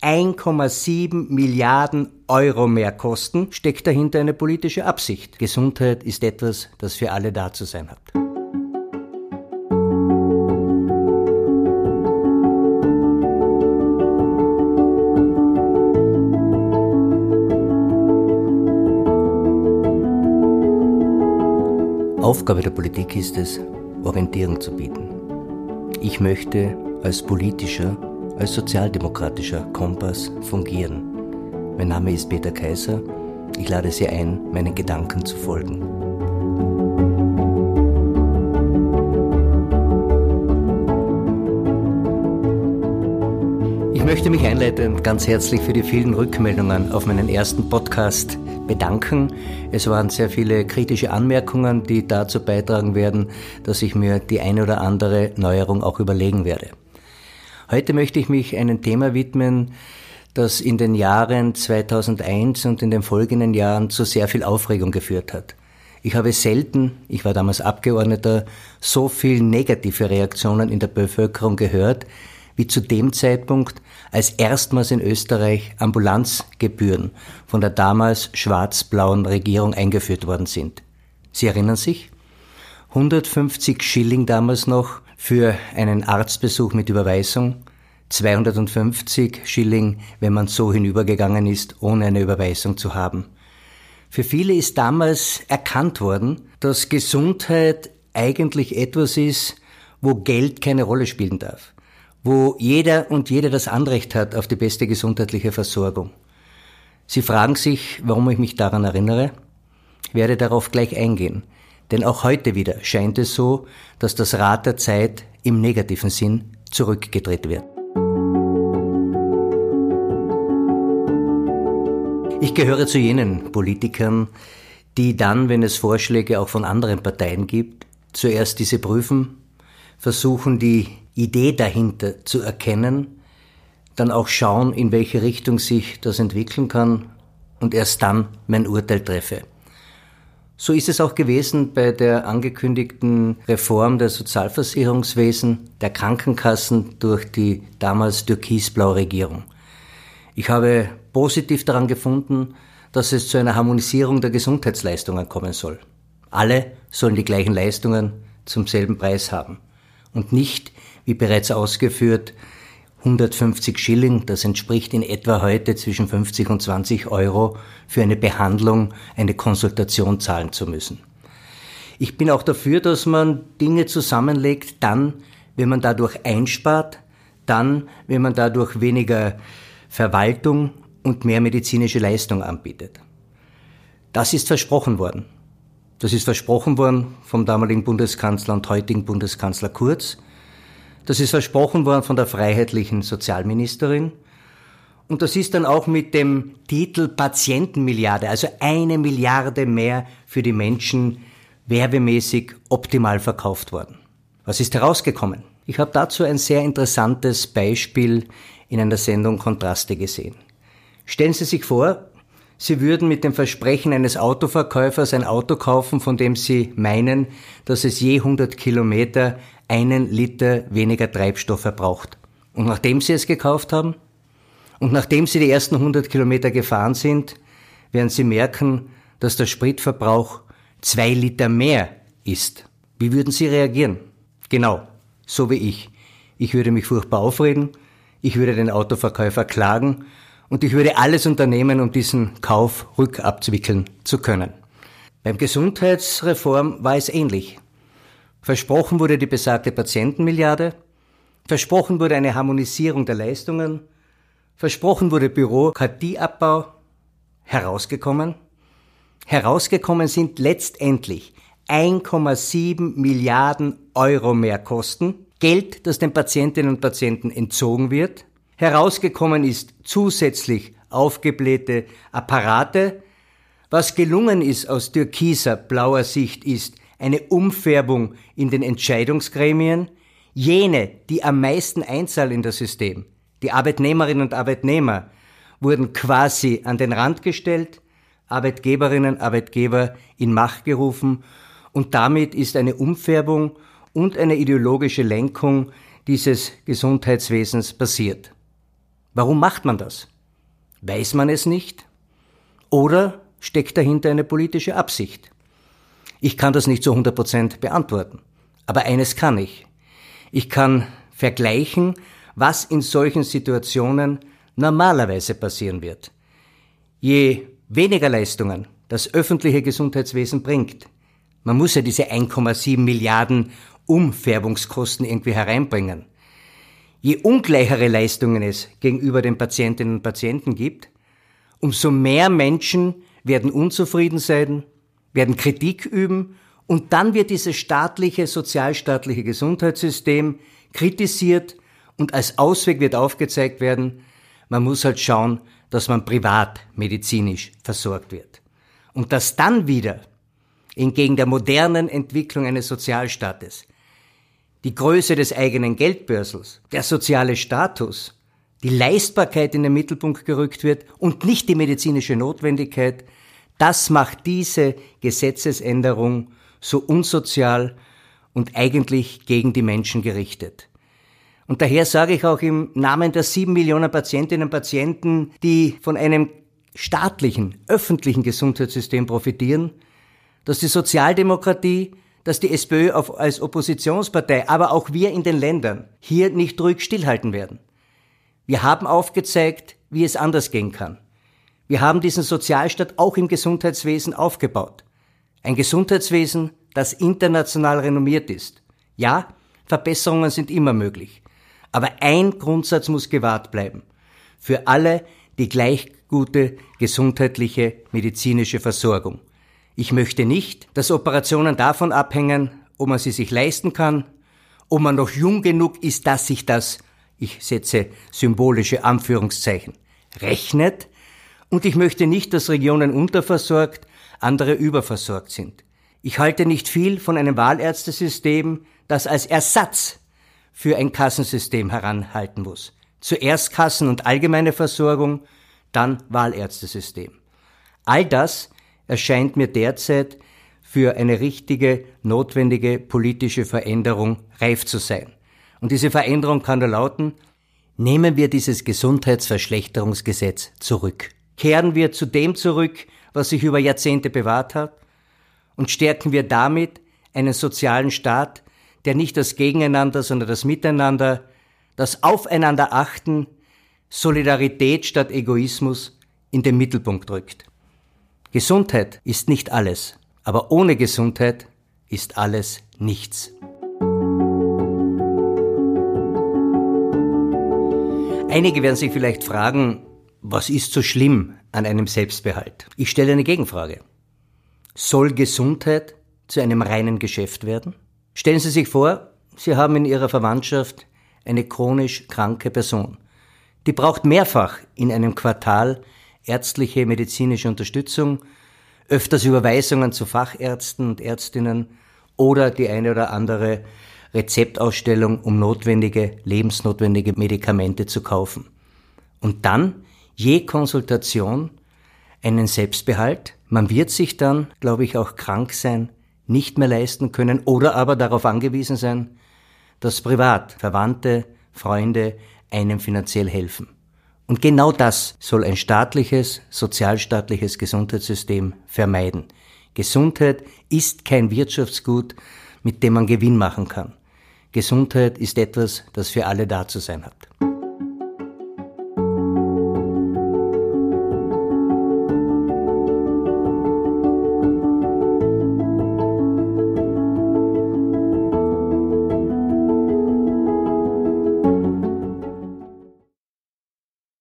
1,7 Milliarden Euro mehr kosten, steckt dahinter eine politische Absicht. Gesundheit ist etwas, das für alle da zu sein hat. Aufgabe der Politik ist es, Orientierung zu bieten. Ich möchte als politischer, als sozialdemokratischer Kompass fungieren. Mein Name ist Peter Kaiser. Ich lade Sie ein, meinen Gedanken zu folgen. Ich möchte mich einleitend ganz herzlich für die vielen Rückmeldungen auf meinen ersten Podcast bedanken. Es waren sehr viele kritische Anmerkungen, die dazu beitragen werden, dass ich mir die eine oder andere Neuerung auch überlegen werde. Heute möchte ich mich einem Thema widmen, das in den Jahren 2001 und in den folgenden Jahren zu sehr viel Aufregung geführt hat. Ich habe selten, ich war damals Abgeordneter, so viel negative Reaktionen in der Bevölkerung gehört, wie zu dem Zeitpunkt, als erstmals in Österreich Ambulanzgebühren von der damals schwarz-blauen Regierung eingeführt worden sind. Sie erinnern sich? 150 Schilling damals noch für einen Arztbesuch mit Überweisung, 250 Schilling, wenn man so hinübergegangen ist, ohne eine Überweisung zu haben. Für viele ist damals erkannt worden, dass Gesundheit eigentlich etwas ist, wo Geld keine Rolle spielen darf wo jeder und jede das Anrecht hat auf die beste gesundheitliche Versorgung. Sie fragen sich, warum ich mich daran erinnere? Ich werde darauf gleich eingehen. Denn auch heute wieder scheint es so, dass das Rad der Zeit im negativen Sinn zurückgedreht wird. Ich gehöre zu jenen Politikern, die dann, wenn es Vorschläge auch von anderen Parteien gibt, zuerst diese prüfen, versuchen die Idee dahinter zu erkennen, dann auch schauen, in welche Richtung sich das entwickeln kann und erst dann mein Urteil treffe. So ist es auch gewesen bei der angekündigten Reform der Sozialversicherungswesen, der Krankenkassen durch die damals türkisblaue Regierung. Ich habe positiv daran gefunden, dass es zu einer Harmonisierung der Gesundheitsleistungen kommen soll. Alle sollen die gleichen Leistungen zum selben Preis haben und nicht wie bereits ausgeführt, 150 Schilling, das entspricht in etwa heute zwischen 50 und 20 Euro für eine Behandlung, eine Konsultation zahlen zu müssen. Ich bin auch dafür, dass man Dinge zusammenlegt, dann, wenn man dadurch einspart, dann, wenn man dadurch weniger Verwaltung und mehr medizinische Leistung anbietet. Das ist versprochen worden. Das ist versprochen worden vom damaligen Bundeskanzler und heutigen Bundeskanzler Kurz. Das ist versprochen worden von der freiheitlichen Sozialministerin. Und das ist dann auch mit dem Titel Patientenmilliarde, also eine Milliarde mehr für die Menschen, werbemäßig optimal verkauft worden. Was ist herausgekommen? Ich habe dazu ein sehr interessantes Beispiel in einer Sendung Kontraste gesehen. Stellen Sie sich vor, Sie würden mit dem Versprechen eines Autoverkäufers ein Auto kaufen, von dem Sie meinen, dass es je 100 Kilometer einen Liter weniger Treibstoff verbraucht. Und nachdem Sie es gekauft haben und nachdem Sie die ersten 100 Kilometer gefahren sind, werden Sie merken, dass der Spritverbrauch zwei Liter mehr ist. Wie würden Sie reagieren? Genau, so wie ich. Ich würde mich furchtbar aufreden, ich würde den Autoverkäufer klagen und ich würde alles unternehmen, um diesen Kauf rückabwickeln zu können. Beim Gesundheitsreform war es ähnlich. Versprochen wurde die besagte Patientenmilliarde, versprochen wurde eine Harmonisierung der Leistungen, versprochen wurde Bürokratieabbau, herausgekommen. Herausgekommen sind letztendlich 1,7 Milliarden Euro mehr Kosten, Geld, das den Patientinnen und Patienten entzogen wird. Herausgekommen ist zusätzlich aufgeblähte Apparate. Was gelungen ist aus türkiser blauer Sicht ist, eine Umfärbung in den Entscheidungsgremien, jene, die am meisten einzahlen in das System, die Arbeitnehmerinnen und Arbeitnehmer, wurden quasi an den Rand gestellt, Arbeitgeberinnen, Arbeitgeber in Macht gerufen und damit ist eine Umfärbung und eine ideologische Lenkung dieses Gesundheitswesens passiert. Warum macht man das? Weiß man es nicht? Oder steckt dahinter eine politische Absicht? Ich kann das nicht zu 100 Prozent beantworten. Aber eines kann ich. Ich kann vergleichen, was in solchen Situationen normalerweise passieren wird. Je weniger Leistungen das öffentliche Gesundheitswesen bringt, man muss ja diese 1,7 Milliarden Umfärbungskosten irgendwie hereinbringen. Je ungleichere Leistungen es gegenüber den Patientinnen und Patienten gibt, umso mehr Menschen werden unzufrieden sein, werden Kritik üben und dann wird dieses staatliche, sozialstaatliche Gesundheitssystem kritisiert und als Ausweg wird aufgezeigt werden, man muss halt schauen, dass man privat medizinisch versorgt wird. Und dass dann wieder, entgegen der modernen Entwicklung eines Sozialstaates, die Größe des eigenen Geldbörsels, der soziale Status, die Leistbarkeit in den Mittelpunkt gerückt wird und nicht die medizinische Notwendigkeit, das macht diese Gesetzesänderung so unsozial und eigentlich gegen die Menschen gerichtet. Und daher sage ich auch im Namen der sieben Millionen Patientinnen und Patienten, die von einem staatlichen, öffentlichen Gesundheitssystem profitieren, dass die Sozialdemokratie, dass die SPÖ als Oppositionspartei, aber auch wir in den Ländern hier nicht ruhig stillhalten werden. Wir haben aufgezeigt, wie es anders gehen kann. Wir haben diesen Sozialstaat auch im Gesundheitswesen aufgebaut. Ein Gesundheitswesen, das international renommiert ist. Ja, Verbesserungen sind immer möglich. Aber ein Grundsatz muss gewahrt bleiben. Für alle die gleich gute gesundheitliche medizinische Versorgung. Ich möchte nicht, dass Operationen davon abhängen, ob man sie sich leisten kann, ob man noch jung genug ist, dass sich das, ich setze symbolische Anführungszeichen, rechnet, und ich möchte nicht, dass Regionen unterversorgt, andere überversorgt sind. Ich halte nicht viel von einem Wahlärztesystem, das als Ersatz für ein Kassensystem heranhalten muss. Zuerst Kassen und allgemeine Versorgung, dann Wahlärztesystem. All das erscheint mir derzeit für eine richtige, notwendige politische Veränderung reif zu sein. Und diese Veränderung kann nur lauten, nehmen wir dieses Gesundheitsverschlechterungsgesetz zurück. Kehren wir zu dem zurück, was sich über Jahrzehnte bewahrt hat, und stärken wir damit einen sozialen Staat, der nicht das Gegeneinander, sondern das Miteinander, das Aufeinander achten, Solidarität statt Egoismus in den Mittelpunkt rückt. Gesundheit ist nicht alles, aber ohne Gesundheit ist alles nichts. Einige werden sich vielleicht fragen, was ist so schlimm an einem Selbstbehalt? Ich stelle eine Gegenfrage. Soll Gesundheit zu einem reinen Geschäft werden? Stellen Sie sich vor, Sie haben in Ihrer Verwandtschaft eine chronisch kranke Person. Die braucht mehrfach in einem Quartal ärztliche medizinische Unterstützung, öfters Überweisungen zu Fachärzten und Ärztinnen oder die eine oder andere Rezeptausstellung, um notwendige, lebensnotwendige Medikamente zu kaufen. Und dann je Konsultation einen Selbstbehalt. Man wird sich dann, glaube ich, auch krank sein, nicht mehr leisten können oder aber darauf angewiesen sein, dass privat Verwandte, Freunde einem finanziell helfen. Und genau das soll ein staatliches, sozialstaatliches Gesundheitssystem vermeiden. Gesundheit ist kein Wirtschaftsgut, mit dem man Gewinn machen kann. Gesundheit ist etwas, das für alle da zu sein hat.